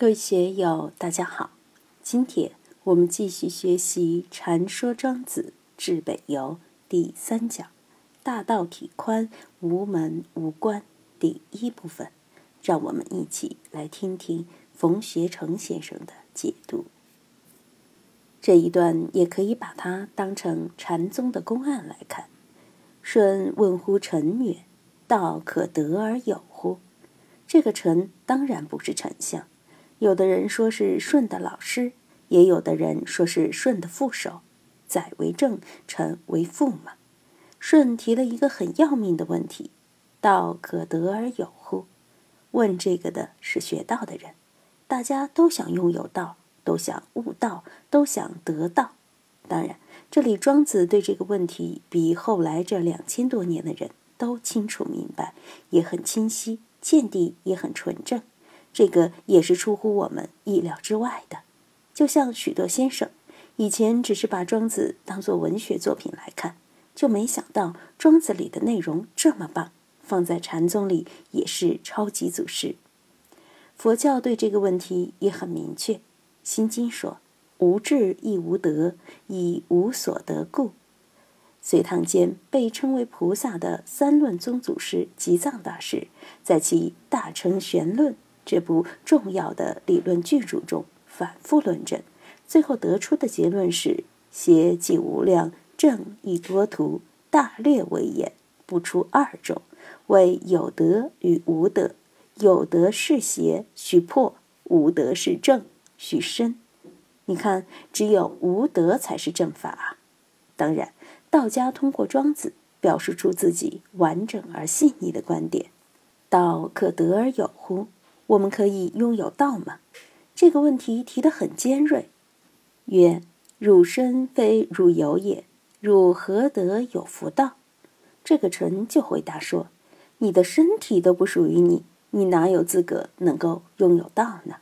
各位学友，大家好。今天我们继续学习《禅说庄子治北游》第三讲“大道体宽，无门无关”第一部分。让我们一起来听听冯学成先生的解读。这一段也可以把它当成禅宗的公案来看。舜问乎臣曰：“道可得而有乎？”这个臣当然不是丞相。有的人说是舜的老师，也有的人说是舜的副手，宰为正，臣为副嘛。舜提了一个很要命的问题：“道可得而有乎？”问这个的是学道的人，大家都想拥有道，都想悟道，都想得道。当然，这里庄子对这个问题比后来这两千多年的人都清楚明白，也很清晰，见地也很纯正。这个也是出乎我们意料之外的，就像许多先生以前只是把庄子当作文学作品来看，就没想到庄子里的内容这么棒，放在禅宗里也是超级祖师。佛教对这个问题也很明确，《心经》说：“无智亦无德，以无所得故。”隋唐间被称为菩萨的三论宗祖师吉藏大师，在其《大乘玄论》。这部重要的理论巨著中反复论证，最后得出的结论是：邪即无量，正亦多途。大略为言，不出二种，为有德与无德。有德是邪，须破；无德是正，须深。你看，只有无德才是正法啊！当然，道家通过庄子表述出自己完整而细腻的观点：道可得而有乎？我们可以拥有道吗？这个问题提得很尖锐。曰：汝身非汝有也，汝何得有福道？这个臣就回答说：你的身体都不属于你，你哪有资格能够拥有道呢？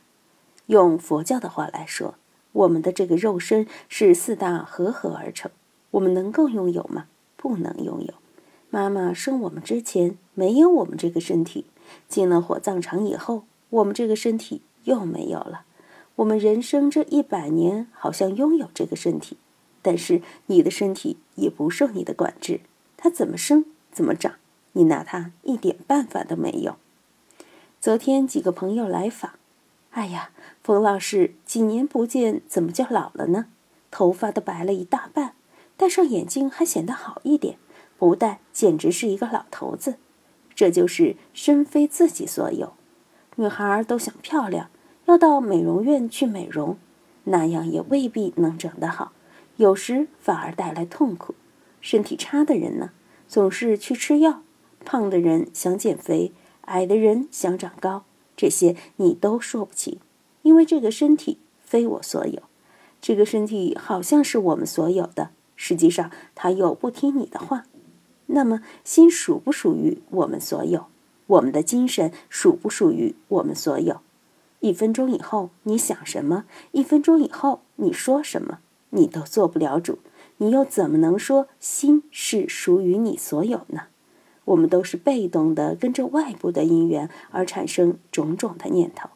用佛教的话来说，我们的这个肉身是四大合合而成，我们能够拥有吗？不能拥有。妈妈生我们之前没有我们这个身体，进了火葬场以后。我们这个身体又没有了。我们人生这一百年好像拥有这个身体，但是你的身体也不受你的管制，它怎么生怎么长，你拿它一点办法都没有。昨天几个朋友来访，哎呀，冯老师几年不见，怎么就老了呢？头发都白了一大半，戴上眼镜还显得好一点，不戴简直是一个老头子。这就是身非自己所有。女孩都想漂亮，要到美容院去美容，那样也未必能整得好，有时反而带来痛苦。身体差的人呢，总是去吃药；胖的人想减肥，矮的人想长高，这些你都说不清，因为这个身体非我所有。这个身体好像是我们所有的，实际上它又不听你的话。那么，心属不属于我们所有？我们的精神属不属于我们所有？一分钟以后你想什么？一分钟以后你说什么？你都做不了主，你又怎么能说心是属于你所有呢？我们都是被动的，跟着外部的因缘而产生种种的念头，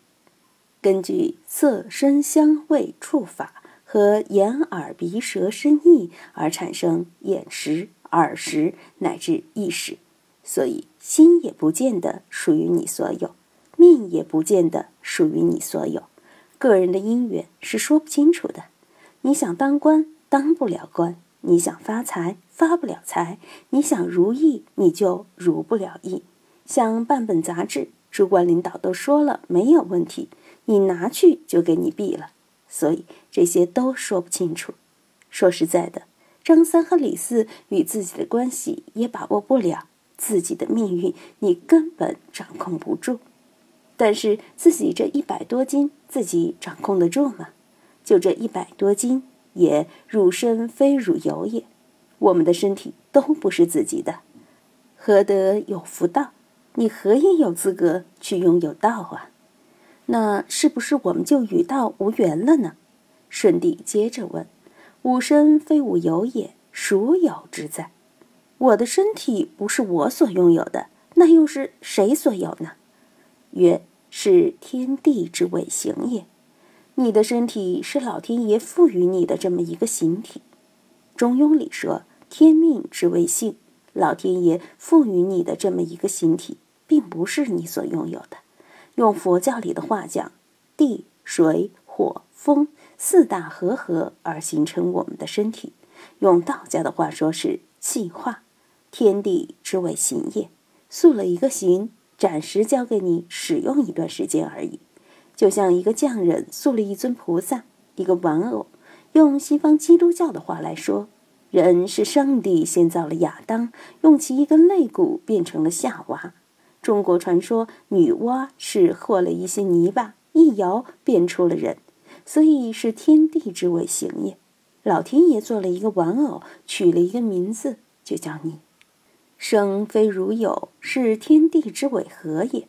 根据色、声、香味、触、法和眼、耳、鼻、舌、身、意而产生眼识、耳识乃至意识。所以，心也不见得属于你所有，命也不见得属于你所有。个人的因缘是说不清楚的。你想当官，当不了官；你想发财，发不了财；你想如意，你就如不了意。想办本杂志，主管领导都说了没有问题，你拿去就给你毙了。所以这些都说不清楚。说实在的，张三和李四与自己的关系也把握不了。自己的命运你根本掌控不住，但是自己这一百多斤自己掌控得住吗？就这一百多斤，也汝身非汝有也。我们的身体都不是自己的，何得有福道？你何以有资格去拥有道啊？那是不是我们就与道无缘了呢？舜帝接着问：“吾身非吾有也，孰有之在？”我的身体不是我所拥有的，那又是谁所有呢？曰：是天地之谓形也。你的身体是老天爷赋予你的这么一个形体。中庸里说：“天命之谓性。”老天爷赋予你的这么一个形体，并不是你所拥有的。用佛教里的话讲，地、水、火、风四大合合而形成我们的身体。用道家的话说，是气化。天地之谓形也，塑了一个形，暂时交给你使用一段时间而已。就像一个匠人塑了一尊菩萨，一个玩偶。用西方基督教的话来说。人是上帝先造了亚当，用其一根肋骨变成了夏娃。中国传说女娲是和了一些泥巴，一摇变出了人，所以是天地之谓行也。老天爷做了一个玩偶，取了一个名字，就叫你。生非如有，是天地之谓和也。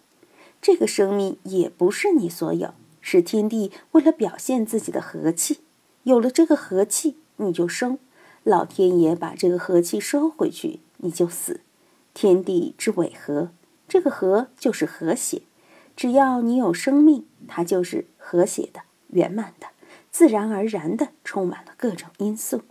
这个生命也不是你所有，是天地为了表现自己的和气。有了这个和气，你就生。老天爷把这个和气收回去，你就死。天地之谓和，这个和就是和谐。只要你有生命，它就是和谐的、圆满的、自然而然的，充满了各种因素。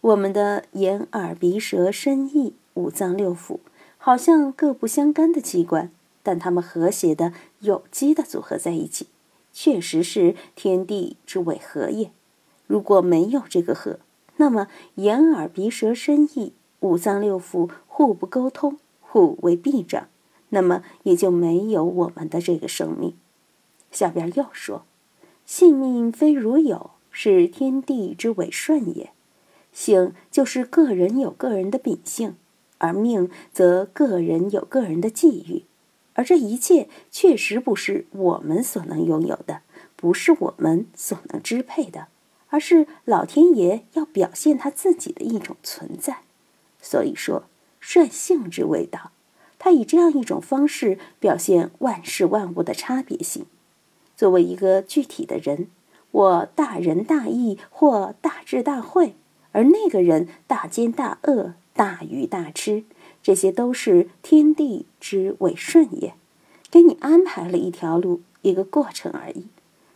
我们的眼、耳、鼻、舌、身、意五脏六腑，好像各不相干的器官，但它们和谐的、有机的组合在一起，确实是天地之谓和也。如果没有这个和，那么，眼、耳、鼻、舌、身、意五脏六腑互不沟通，互为壁障，那么也就没有我们的这个生命。下边又说：“性命非如有，是天地之谓顺也。性就是个人有个人的秉性，而命则个人有个人的际遇。而这一切确实不是我们所能拥有的，不是我们所能支配的。”而是老天爷要表现他自己的一种存在，所以说率性之谓道，他以这样一种方式表现万事万物的差别性。作为一个具体的人，我大仁大义或大智大慧，而那个人大奸大恶、大鱼大吃，这些都是天地之谓顺也，给你安排了一条路，一个过程而已。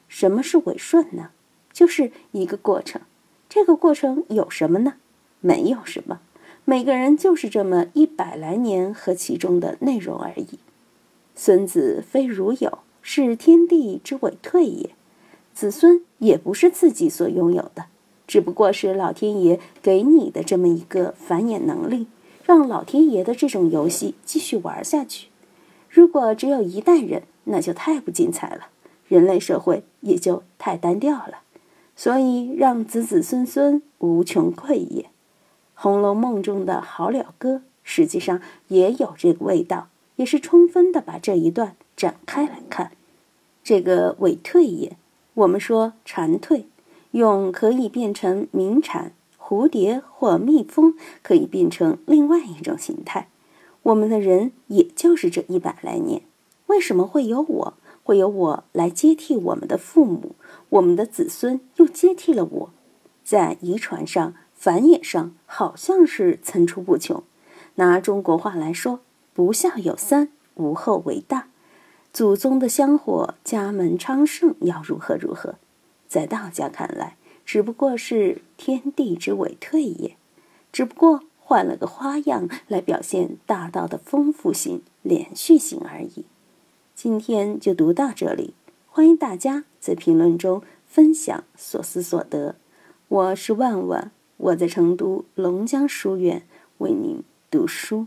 什么是伪顺呢？就是一个过程，这个过程有什么呢？没有什么，每个人就是这么一百来年和其中的内容而已。孙子非如有，是天地之谓退也。子孙也不是自己所拥有的，只不过是老天爷给你的这么一个繁衍能力，让老天爷的这种游戏继续玩下去。如果只有一代人，那就太不精彩了，人类社会也就太单调了。所以，让子子孙孙无穷匮也。《红楼梦》中的好了歌，实际上也有这个味道，也是充分的把这一段展开来看。这个尾退也，我们说蝉蜕，用可以变成鸣蝉、蝴蝶或蜜蜂，可以变成另外一种形态。我们的人也就是这一百来年，为什么会有我？会有我来接替我们的父母，我们的子孙又接替了我，在遗传上、繁衍上，好像是层出不穷。拿中国话来说，不孝有三，无后为大。祖宗的香火、家门昌盛，要如何如何？在道家看来，只不过是天地之委退也，只不过换了个花样来表现大道的丰富性、连续性而已。今天就读到这里，欢迎大家在评论中分享所思所得。我是万万，我在成都龙江书院为您读书。